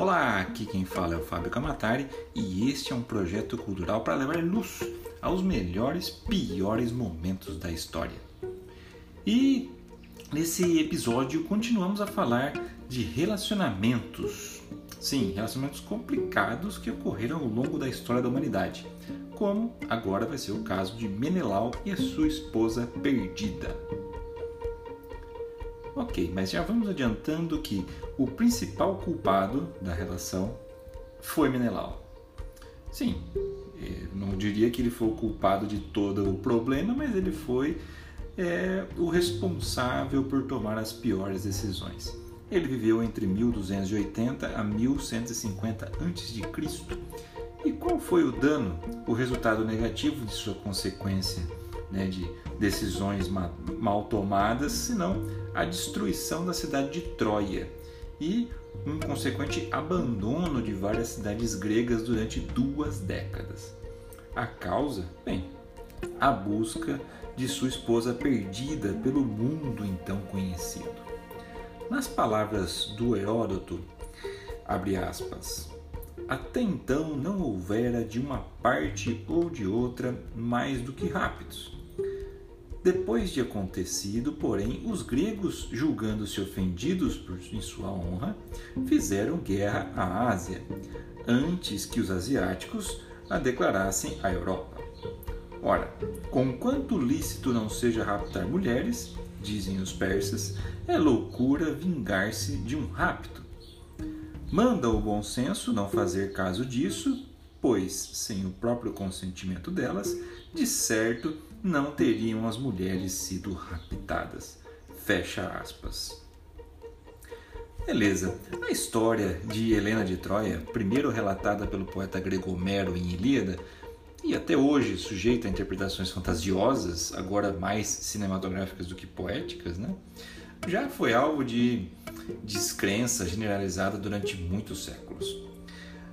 Olá, aqui quem fala é o Fábio Camatari e este é um projeto cultural para levar luz aos melhores, piores momentos da história. E nesse episódio continuamos a falar de relacionamentos. Sim, relacionamentos complicados que ocorreram ao longo da história da humanidade, como agora vai ser o caso de Menelau e a sua esposa perdida. Ok, mas já vamos adiantando que o principal culpado da relação foi Menelau. Sim, eh, não diria que ele foi o culpado de todo o problema, mas ele foi é, o responsável por tomar as piores decisões. Ele viveu entre 1280 a 1150 a.C. E qual foi o dano, o resultado negativo de sua consequência né, de decisões mal tomadas, senão a destruição da cidade de Troia e um consequente abandono de várias cidades gregas durante duas décadas. A causa? Bem, a busca de sua esposa perdida pelo mundo então conhecido. Nas palavras do Heródoto, abre aspas, até então não houvera de uma parte ou de outra mais do que rápidos depois de acontecido, porém, os gregos, julgando-se ofendidos por, em sua honra, fizeram guerra à Ásia, antes que os asiáticos a declarassem à Europa. Ora, conquanto lícito não seja raptar mulheres, dizem os persas, é loucura vingar-se de um rapto. Manda o bom senso não fazer caso disso, pois, sem o próprio consentimento delas, de certo não teriam as mulheres sido raptadas. Fecha aspas. Beleza. A história de Helena de Troia, primeiro relatada pelo poeta grego Homero em Ilíada, e até hoje sujeita a interpretações fantasiosas, agora mais cinematográficas do que poéticas, né? já foi alvo de descrença generalizada durante muitos séculos.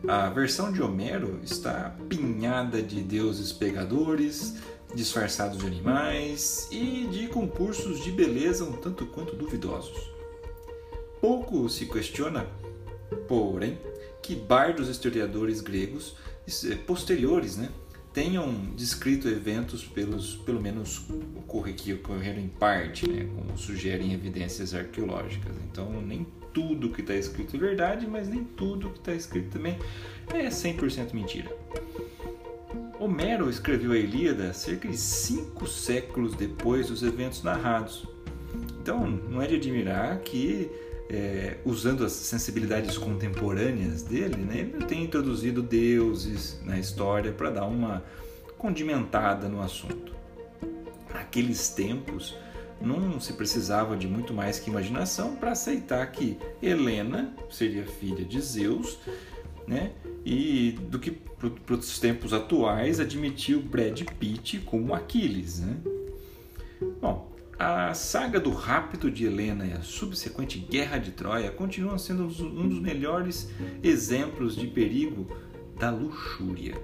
A versão de Homero está pinhada de deuses pegadores, disfarçados de animais e de concursos de beleza um tanto quanto duvidosos. Pouco se questiona, porém, que bardos historiadores gregos eh, posteriores né, tenham descrito eventos pelos, pelo menos que ocorreram em parte, né, como sugerem evidências arqueológicas. Então, nem tudo que está escrito é verdade, mas nem tudo que está escrito também é 100% mentira. Homero escreveu a Ilíada cerca de cinco séculos depois dos eventos narrados. Então, não é de admirar que, é, usando as sensibilidades contemporâneas dele, né, ele tenha introduzido deuses na história para dar uma condimentada no assunto. Naqueles tempos, não se precisava de muito mais que imaginação para aceitar que Helena seria filha de Zeus, né? E do que para os tempos atuais admitiu Brad Pitt como Aquiles, né? Bom, a saga do rapto de Helena e a subsequente guerra de Troia continuam sendo um dos melhores exemplos de perigo da luxúria.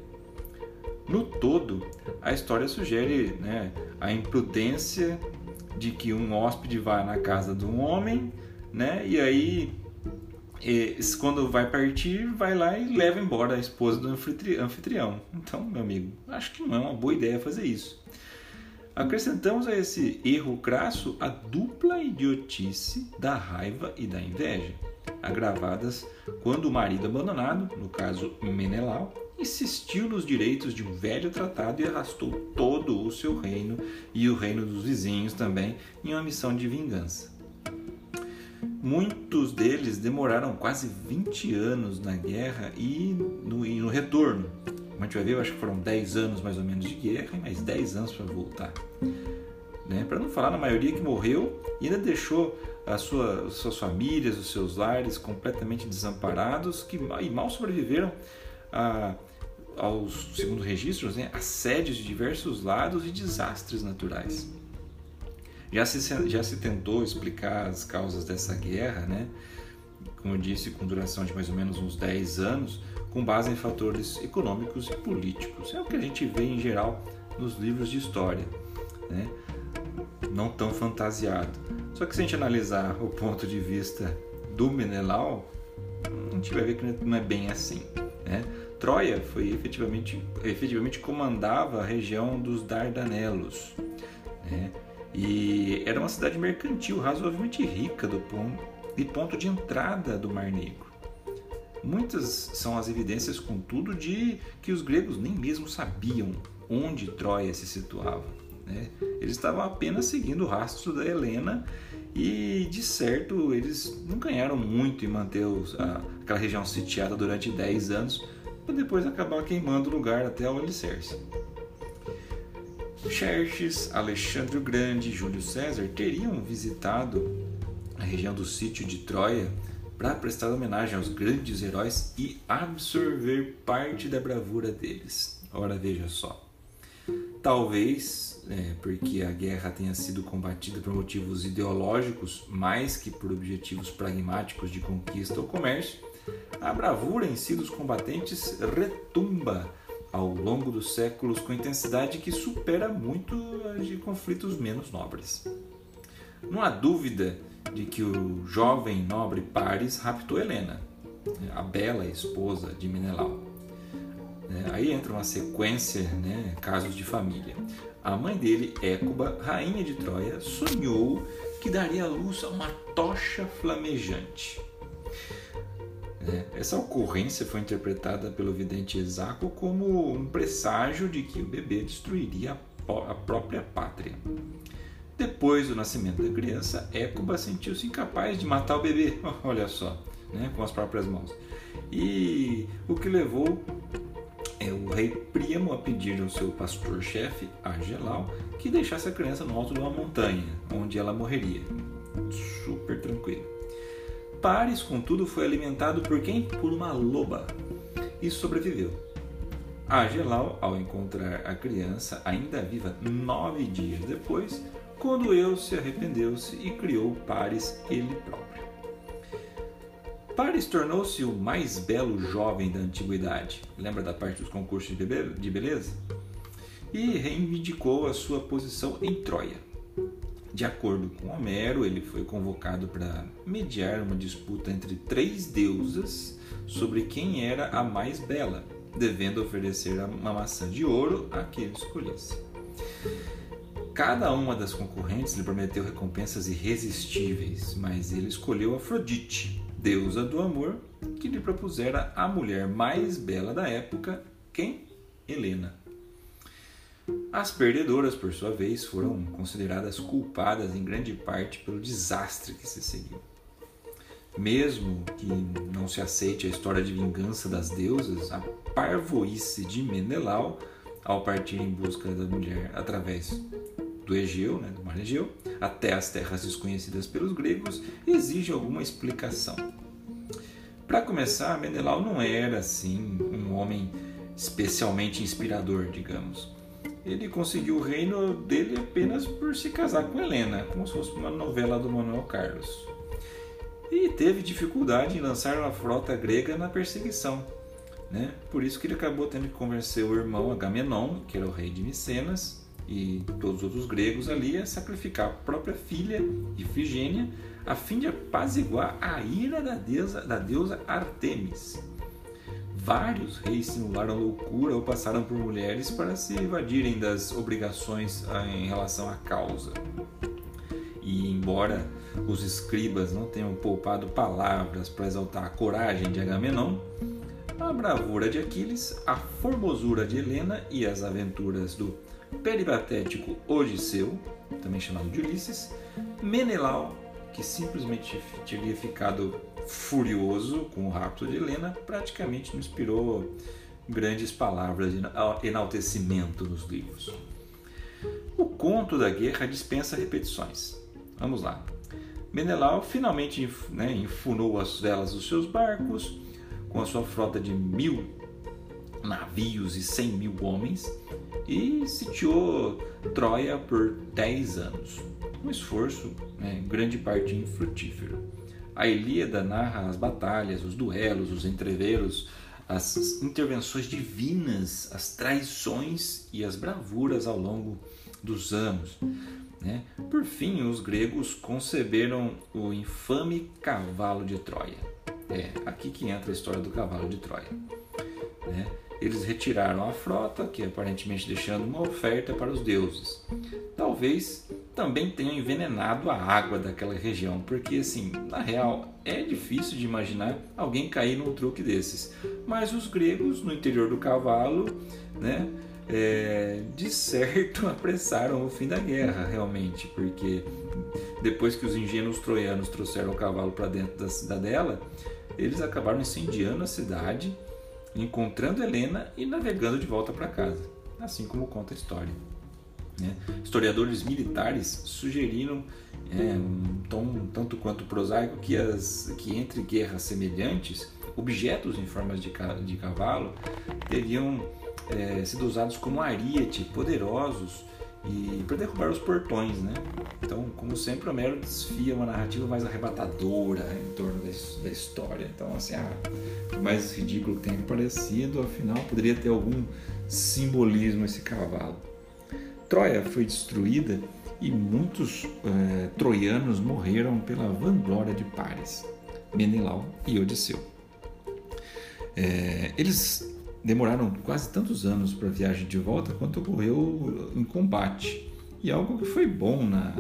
No todo, a história sugere né, a imprudência de que um hóspede vai na casa de um homem, né? E aí, quando vai partir, vai lá e leva embora a esposa do anfitrião. Então, meu amigo, acho que não é uma boa ideia fazer isso. Acrescentamos a esse erro crasso a dupla idiotice da raiva e da inveja, agravadas quando o marido abandonado, no caso Menelau, insistiu nos direitos de um velho tratado e arrastou todo o seu reino e o reino dos vizinhos também em uma missão de vingança. Muitos deles demoraram quase 20 anos na guerra e no, e no retorno. Como a gente vai ver, eu acho que foram 10 anos mais ou menos de guerra e mais 10 anos para voltar. Né? Para não falar na maioria que morreu e ainda deixou as sua, suas famílias, os seus lares completamente desamparados que, e mal sobreviveram a, aos, segundo registros, né, assédios de diversos lados e desastres naturais. Já se, já se tentou explicar as causas dessa guerra, né, como eu disse, com duração de mais ou menos uns 10 anos, com base em fatores econômicos e políticos. É o que a gente vê em geral nos livros de história, né? não tão fantasiado. Só que se a gente analisar o ponto de vista do Menelau, a gente vai ver que não é bem assim. Né? Troia foi efetivamente, efetivamente comandava a região dos Dardanelos. Né? E era uma cidade mercantil razoavelmente rica do ponto, e ponto de entrada do Mar Negro. Muitas são as evidências, contudo, de que os gregos nem mesmo sabiam onde Troia se situava. Né? Eles estavam apenas seguindo o rastro da Helena e, de certo, eles não ganharam muito em manter os, a, aquela região sitiada durante 10 anos, para depois acabar queimando o lugar até o alicerce. Xerxes, Alexandre o Grande e Júlio César teriam visitado a região do sítio de Troia para prestar homenagem aos grandes heróis e absorver parte da bravura deles. Ora, veja só. Talvez é, porque a guerra tenha sido combatida por motivos ideológicos mais que por objetivos pragmáticos de conquista ou comércio, a bravura em si dos combatentes retumba ao longo dos séculos com intensidade que supera muito a de conflitos menos nobres. Não há dúvida de que o jovem nobre Paris raptou Helena, a bela esposa de Menelau. É, aí entra uma sequência, né, casos de família. A mãe dele, Écuba, rainha de Troia, sonhou que daria luz a uma tocha flamejante. É, essa ocorrência foi interpretada pelo vidente Esaco como um presságio de que o bebê destruiria a própria pátria. Depois do nascimento da criança, Écuba sentiu-se incapaz de matar o bebê, olha só, né, com as próprias mãos. E o que levou é o rei Príamo a pedir ao seu pastor-chefe, Argelau, que deixasse a criança no alto de uma montanha, onde ela morreria. Super tranquilo. Paris, contudo, foi alimentado por quem? Por uma loba e sobreviveu. Argelau, ao encontrar a criança ainda viva nove dias depois, quando eu se arrependeu-se e criou Paris ele próprio. Paris tornou-se o mais belo jovem da antiguidade. Lembra da parte dos concursos de beleza? E reivindicou a sua posição em Troia. De acordo com Homero, ele foi convocado para mediar uma disputa entre três deusas sobre quem era a mais bela, devendo oferecer uma maçã de ouro a quem ele escolhesse. Cada uma das concorrentes lhe prometeu recompensas irresistíveis, mas ele escolheu Afrodite, deusa do amor, que lhe propusera a mulher mais bela da época, quem? Helena. As perdedoras, por sua vez, foram consideradas culpadas em grande parte pelo desastre que se seguiu. Mesmo que não se aceite a história de vingança das deusas, a parvoíce de Menelau, ao partir em busca da mulher através do Egeu, né, do Mar Egeu, até as terras desconhecidas pelos gregos, exige alguma explicação. Para começar, Menelau não era assim um homem especialmente inspirador, digamos. Ele conseguiu o reino dele apenas por se casar com Helena, como se fosse uma novela do Manuel Carlos. E teve dificuldade em lançar uma frota grega na perseguição. Né? Por isso que ele acabou tendo que convencer o irmão Agamenon, que era o rei de Micenas, e todos os outros gregos ali a sacrificar a própria filha Ifigênia a fim de apaziguar a ira da deusa, da deusa Artemis. Vários reis simularam loucura ou passaram por mulheres para se evadirem das obrigações ah, em relação à causa. E embora os escribas não tenham poupado palavras para exaltar a coragem de Agamenon, a bravura de Aquiles, a formosura de Helena e as aventuras do peripatético Odisseu, também chamado de Ulisses, Menelau, que simplesmente teria ficado furioso com o rapto de Helena, praticamente não inspirou grandes palavras de enaltecimento nos livros. O conto da guerra dispensa repetições. Vamos lá. Menelau finalmente né, enfunou as velas dos seus barcos com a sua frota de mil navios e cem mil homens e sitiou Troia por 10 anos. Um esforço, né, grande parte infrutífero. A Ilíada narra as batalhas, os duelos, os entreveros, as intervenções divinas, as traições e as bravuras ao longo dos anos. Né? Por fim, os gregos conceberam o infame cavalo de Troia. É aqui que entra a história do cavalo de Troia. Né? Eles retiraram a frota, que aparentemente deixando uma oferta para os deuses. Talvez também tenham envenenado a água daquela região, porque assim, na real, é difícil de imaginar alguém cair num truque desses. Mas os gregos, no interior do cavalo, né, é, de certo apressaram o fim da guerra, realmente, porque depois que os ingênuos troianos trouxeram o cavalo para dentro da cidadela, eles acabaram incendiando a cidade, encontrando Helena e navegando de volta para casa, assim como conta a história. Né? Historiadores militares sugeriram é, um tom tanto quanto prosaico que, as, que entre guerras semelhantes, objetos em formas de, de cavalo teriam é, sido usados como ariete, poderosos e para derrubar os portões, né? Então, como sempre, Homero desfia uma narrativa mais arrebatadora em torno da, história. Então, assim, ah, por mais ridículo que tenha parecido, afinal, poderia ter algum simbolismo esse cavalo. Troia foi destruída e muitos é, troianos morreram pela vanglória de Paris, Menelau e Odisseu. É, eles demoraram quase tantos anos para a viagem de volta quanto ocorreu em combate. E algo que foi bom na,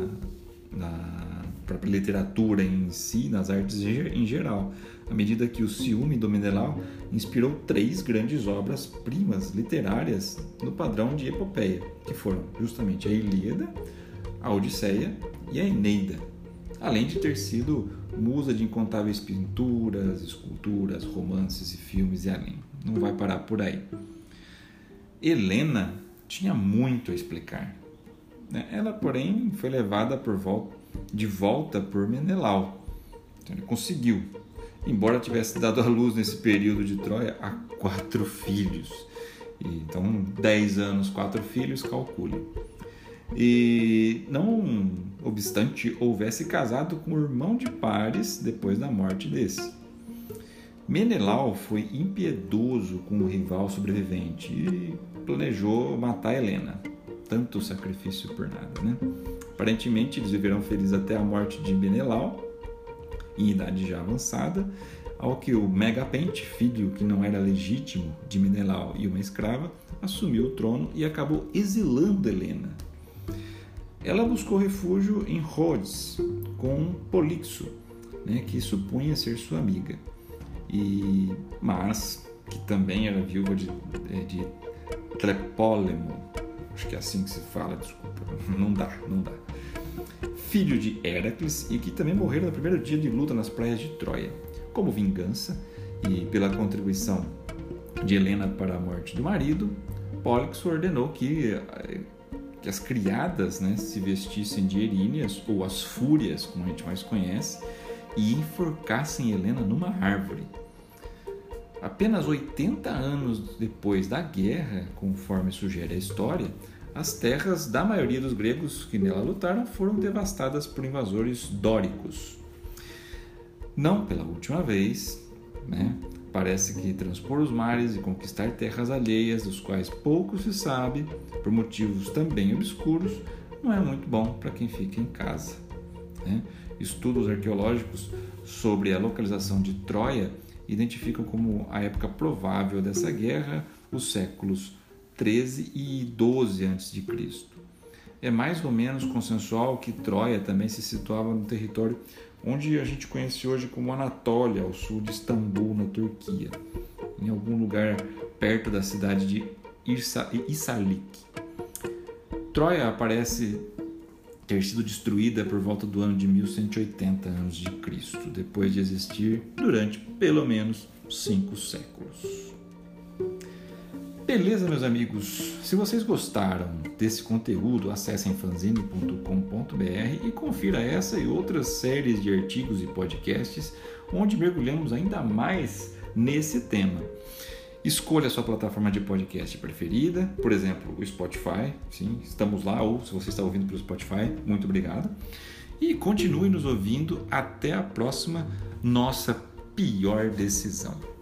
na própria literatura em si, nas artes em geral, à medida que o ciúme do Menelau inspirou três grandes obras-primas literárias no padrão de epopeia, que foram justamente a Ilíada, a Odisseia e a Eneida, além de ter sido musa de incontáveis pinturas, esculturas, romances e filmes e além não vai parar por aí. Helena tinha muito a explicar. Né? Ela, porém, foi levada volta, de volta por Menelau. Então, ele conseguiu, embora tivesse dado à luz nesse período de Troia a quatro filhos. Então, dez anos, quatro filhos, calcule. E não obstante houvesse casado com o irmão de Pares depois da morte desse. Menelau foi impiedoso com o rival sobrevivente e planejou matar Helena. Tanto sacrifício por nada, né? Aparentemente eles viveram felizes até a morte de Menelau, em idade já avançada, ao que o Megapente, filho que não era legítimo de Menelau e uma escrava, assumiu o trono e acabou exilando Helena. Ela buscou refúgio em Rhodes com Polixo, né, que supunha ser sua amiga e mas que também era viúva de, é, de Trepólemo, acho que é assim que se fala, desculpa, não dá, não dá. Filho de Heracles e que também morreram no primeiro dia de luta nas praias de Troia. Como vingança e pela contribuição de Helena para a morte do marido, Pólix ordenou que, que as criadas né, se vestissem de eríneas, ou as fúrias, como a gente mais conhece, e enforcassem Helena numa árvore. Apenas 80 anos depois da guerra, conforme sugere a história, as terras da maioria dos gregos que nela lutaram foram devastadas por invasores dóricos. Não pela última vez, né? Parece que transpor os mares e conquistar terras alheias, dos quais pouco se sabe, por motivos também obscuros, não é muito bom para quem fica em casa. Né? Estudos arqueológicos sobre a localização de Troia identificam como a época provável dessa guerra os séculos 13 e 12 a.C. É mais ou menos consensual que Troia também se situava no território onde a gente conhece hoje como Anatólia, ao sul de Istambul, na Turquia, em algum lugar perto da cidade de Isalik. Troia aparece ter sido destruída por volta do ano de 1180 a.C., depois de existir durante pelo menos cinco séculos. Beleza, meus amigos? Se vocês gostaram desse conteúdo, acessem fanzine.com.br e confira essa e outras séries de artigos e podcasts onde mergulhamos ainda mais nesse tema. Escolha a sua plataforma de podcast preferida, por exemplo, o Spotify. Sim, estamos lá, ou se você está ouvindo pelo Spotify, muito obrigado. E continue nos ouvindo até a próxima nossa pior decisão.